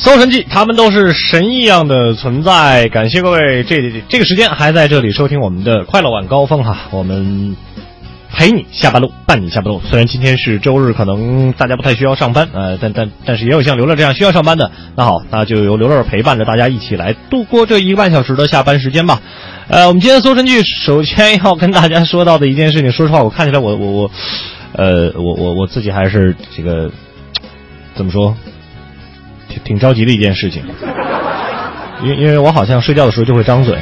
搜神记，他们都是神一样的存在。感谢各位，这这个时间还在这里收听我们的快乐晚高峰哈，我们陪你下班路，伴你下班路。虽然今天是周日，可能大家不太需要上班，呃，但但但是也有像刘乐这样需要上班的。那好，那就由刘乐陪伴着大家一起来度过这一个半小时的下班时间吧。呃，我们今天搜神记首先要跟大家说到的一件事情，说实话，我看起来我我我，呃，我我我自己还是这个怎么说？挺着急的一件事情，因因为我好像睡觉的时候就会张嘴，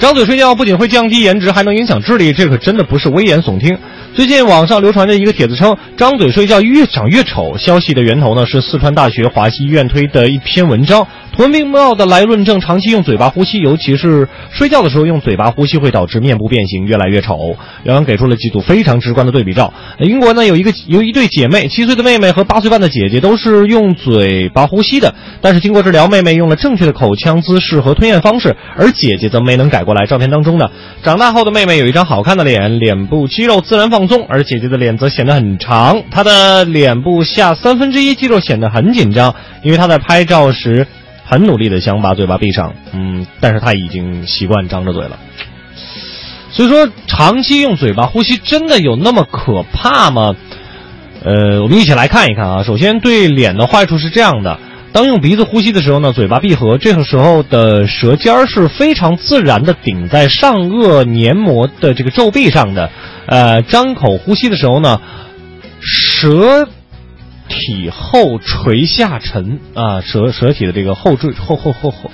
张嘴睡觉不仅会降低颜值，还能影响智力，这可真的不是危言耸听。最近网上流传着一个帖子称，张嘴睡觉越长越丑。消息的源头呢是四川大学华西医院推的一篇文章。图文并茂的来论证，长期用嘴巴呼吸，尤其是睡觉的时候用嘴巴呼吸，会导致面部变形，越来越丑。原文给出了几组非常直观的对比照。英国呢有一个有一对姐妹，七岁的妹妹和八岁半的姐姐都是用嘴巴呼吸的，但是经过治疗，妹妹用了正确的口腔姿势和吞咽方式，而姐姐则没能改过来。照片当中呢，长大后的妹妹有一张好看的脸，脸部肌肉自然放松，而姐姐的脸则显得很长，她的脸部下三分之一肌肉显得很紧张，因为她在拍照时。很努力的想把嘴巴闭上，嗯，但是她已经习惯张着嘴了。所以说，长期用嘴巴呼吸真的有那么可怕吗？呃，我们一起来看一看啊。首先，对脸的坏处是这样的：当用鼻子呼吸的时候呢，嘴巴闭合，这个时候的舌尖儿是非常自然的顶在上颚黏膜的这个皱壁上的。呃，张口呼吸的时候呢，舌。体后垂下沉啊，舌舌体的这个后坠后后后后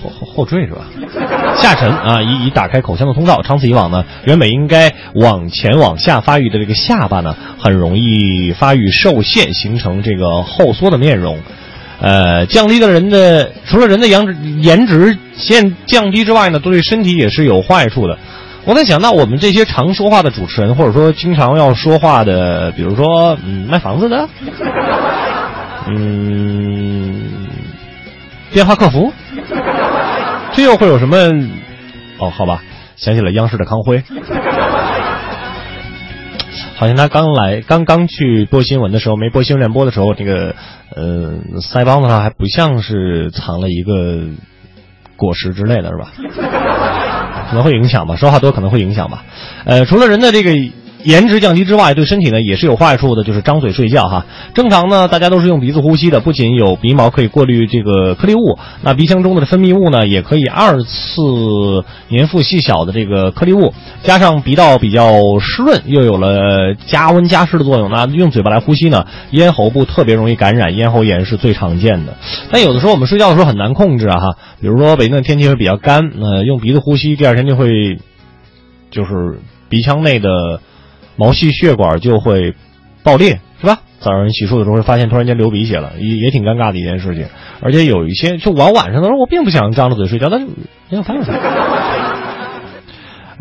后后后坠是吧？下沉啊，以以打开口腔的通道。长此以往呢，原本应该往前往下发育的这个下巴呢，很容易发育受限，形成这个后缩的面容。呃，降低的人的除了人的颜值颜值现降低之外呢，对身体也是有坏处的。我在想，那我们这些常说话的主持人，或者说经常要说话的，比如说，嗯，卖房子的，嗯，电话客服，这又会有什么？哦，好吧，想起了央视的康辉，好像他刚来，刚刚去播新闻的时候，没播新闻联播的时候，这个，呃，腮帮子上还不像是藏了一个果实之类的是吧？可能会影响吧，说话多可能会影响吧。呃，除了人的这个颜值降低之外，对身体呢也是有坏处的，就是张嘴睡觉哈。正常呢，大家都是用鼻子呼吸的，不仅有鼻毛可以过滤这个颗粒物，那鼻腔中的分泌物呢也可以二次粘附细小的这个颗粒物，加上鼻道比较湿润，又有了加温加湿的作用，那用嘴巴来呼吸呢，咽喉部特别容易感染咽喉炎是最常见的。但有的时候我们睡觉的时候很难控制啊哈。比如说北京的天气会比较干，那用鼻子呼吸，第二天就会，就是鼻腔内的毛细血管就会爆裂，是吧？早上洗漱的时候发现突然间流鼻血了，也也挺尴尬的一件事情。而且有一些，就往晚上的时候，我并不想张着嘴睡觉，但是没有办法。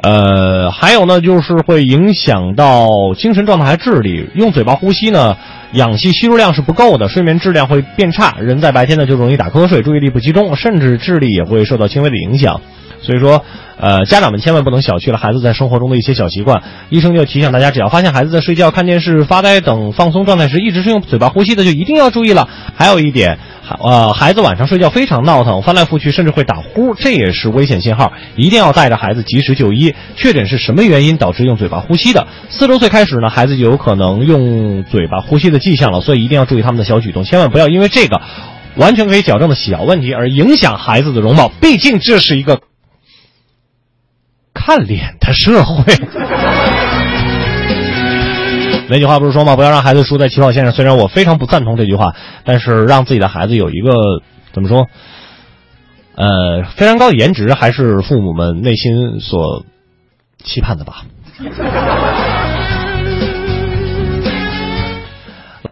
呃，还有呢，就是会影响到精神状态和智力。用嘴巴呼吸呢？氧气吸入量是不够的，睡眠质量会变差，人在白天呢就容易打瞌睡，注意力不集中，甚至智力也会受到轻微的影响。所以说，呃，家长们千万不能小觑了孩子在生活中的一些小习惯。医生就提醒大家，只要发现孩子在睡觉、看电视、发呆等放松状态时，一直是用嘴巴呼吸的，就一定要注意了。还有一点，呃，孩子晚上睡觉非常闹腾，翻来覆去，甚至会打呼，这也是危险信号，一定要带着孩子及时就医，确诊是什么原因导致用嘴巴呼吸的。四周岁开始呢，孩子就有可能用嘴巴呼吸的迹象了，所以一定要注意他们的小举动，千万不要因为这个完全可以矫正的小问题而影响孩子的容貌，毕竟这是一个。看脸的社会，那句话不是说吗？不要让孩子输在起跑线上。虽然我非常不赞同这句话，但是让自己的孩子有一个怎么说？呃，非常高的颜值，还是父母们内心所期盼的吧。